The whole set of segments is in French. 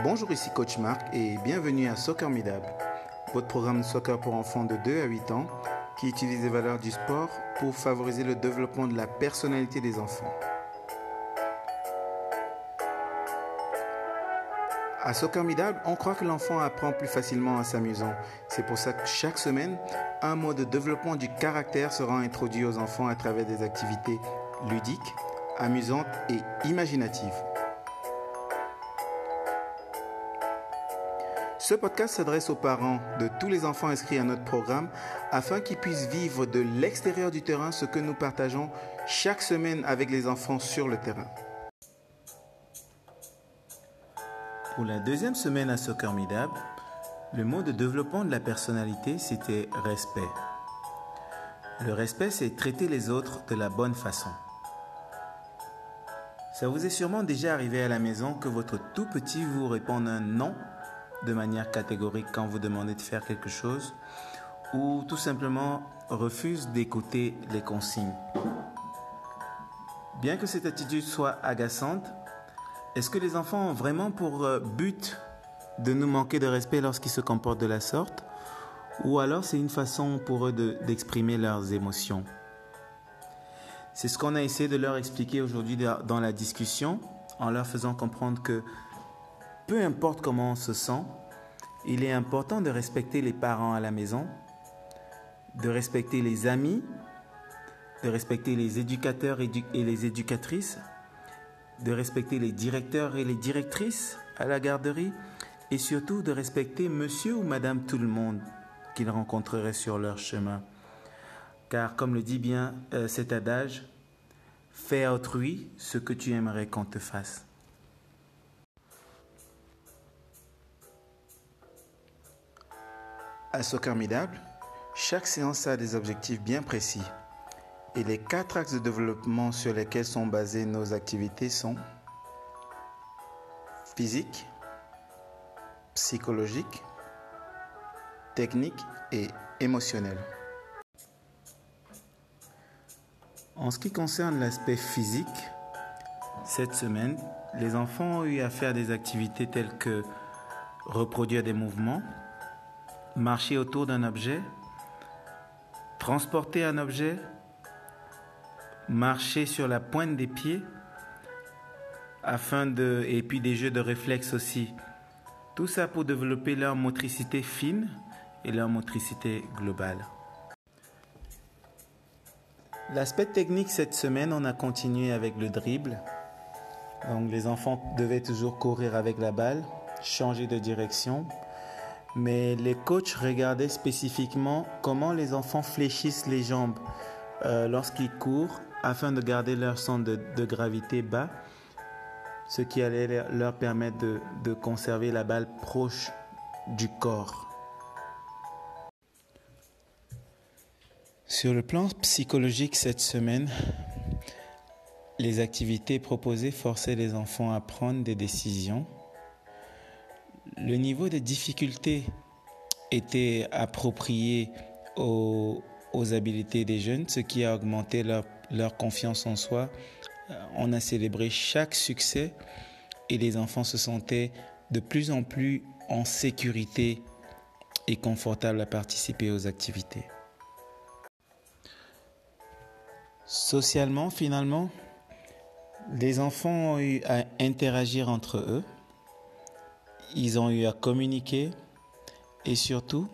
Bonjour, ici Coach Marc et bienvenue à Soccer Midab, votre programme de soccer pour enfants de 2 à 8 ans qui utilise les valeurs du sport pour favoriser le développement de la personnalité des enfants. À Soccer Midab, on croit que l'enfant apprend plus facilement en s'amusant. C'est pour ça que chaque semaine, un mot de développement du caractère sera introduit aux enfants à travers des activités ludiques, amusantes et imaginatives. Ce podcast s'adresse aux parents de tous les enfants inscrits à notre programme afin qu'ils puissent vivre de l'extérieur du terrain ce que nous partageons chaque semaine avec les enfants sur le terrain. Pour la deuxième semaine à Soccer Midab, le mot de développement de la personnalité, c'était respect. Le respect, c'est traiter les autres de la bonne façon. Ça vous est sûrement déjà arrivé à la maison que votre tout petit vous réponde un non de manière catégorique quand vous demandez de faire quelque chose ou tout simplement refuse d'écouter les consignes. Bien que cette attitude soit agaçante, est-ce que les enfants ont vraiment pour euh, but de nous manquer de respect lorsqu'ils se comportent de la sorte ou alors c'est une façon pour eux d'exprimer leurs émotions? C'est ce qu'on a essayé de leur expliquer aujourd'hui dans la discussion en leur faisant comprendre que peu importe comment on se sent, il est important de respecter les parents à la maison, de respecter les amis, de respecter les éducateurs et les éducatrices, de respecter les directeurs et les directrices à la garderie et surtout de respecter monsieur ou madame tout le monde qu'ils rencontreraient sur leur chemin. Car comme le dit bien euh, cet adage, fais à autrui ce que tu aimerais qu'on te fasse. À Soccer Midable, chaque séance a des objectifs bien précis et les quatre axes de développement sur lesquels sont basées nos activités sont physique, psychologique, technique et émotionnel. En ce qui concerne l'aspect physique, cette semaine, les enfants ont eu à faire des activités telles que reproduire des mouvements, marcher autour d'un objet, transporter un objet, marcher sur la pointe des pieds, afin de, et puis des jeux de réflexe aussi. Tout ça pour développer leur motricité fine et leur motricité globale. L'aspect technique cette semaine, on a continué avec le dribble. Donc les enfants devaient toujours courir avec la balle, changer de direction, mais les coachs regardaient spécifiquement comment les enfants fléchissent les jambes euh, lorsqu'ils courent afin de garder leur centre de, gravité bas, ce qui allait leur permettre de, de conserver la balle proche du corps. Sur le plan psychologique cette semaine, les activités proposées forçaient les enfants à prendre des décisions le niveau de difficulté était approprié aux, habiletés des jeunes, ce qui a augmenté leur, leur confiance en soi. On a célébré chaque succès et les enfants se sentaient de plus en plus en sécurité et confortables à participer aux activités. Socialement, finalement, les enfants ont eu à interagir entre eux ils ont eu à communiquer et surtout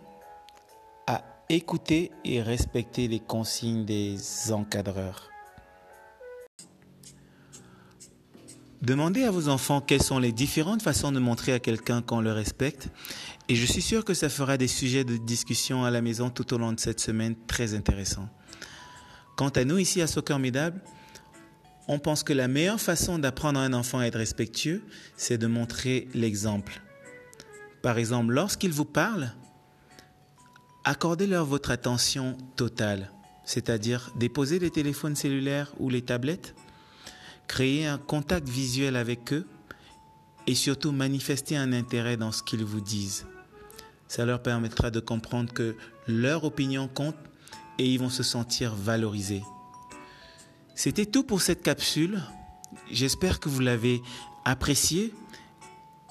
à écouter et respecter les consignes des encadreurs. Demandez à vos enfants quelles sont les différentes façons de montrer à quelqu'un qu'on le respecte et je suis sûr que ça fera des sujets de discussion à la maison tout au long de cette semaine très intéressants. Quant à nous ici à Soccer Midable, on pense que la meilleure façon d'apprendre à un enfant à être respectueux, c'est de montrer l'exemple. Par exemple, lorsqu'ils vous parlent, accordez-leur votre attention totale, c'est-à-dire déposer les téléphones cellulaires ou les tablettes, créer un contact visuel avec eux et surtout manifester un intérêt dans ce qu'ils vous disent. Ça leur permettra de comprendre que leur opinion compte et ils vont se sentir valorisés. C'était tout pour cette capsule. J'espère que vous l'avez appréciée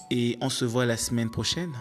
Et on se voit la semaine prochaine.